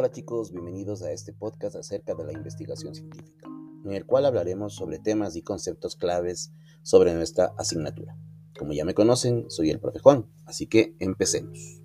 Hola chicos, bienvenidos a este podcast acerca de la investigación científica, en el cual hablaremos sobre temas y conceptos claves sobre nuestra asignatura. Como ya me conocen, soy el profe Juan, así que empecemos.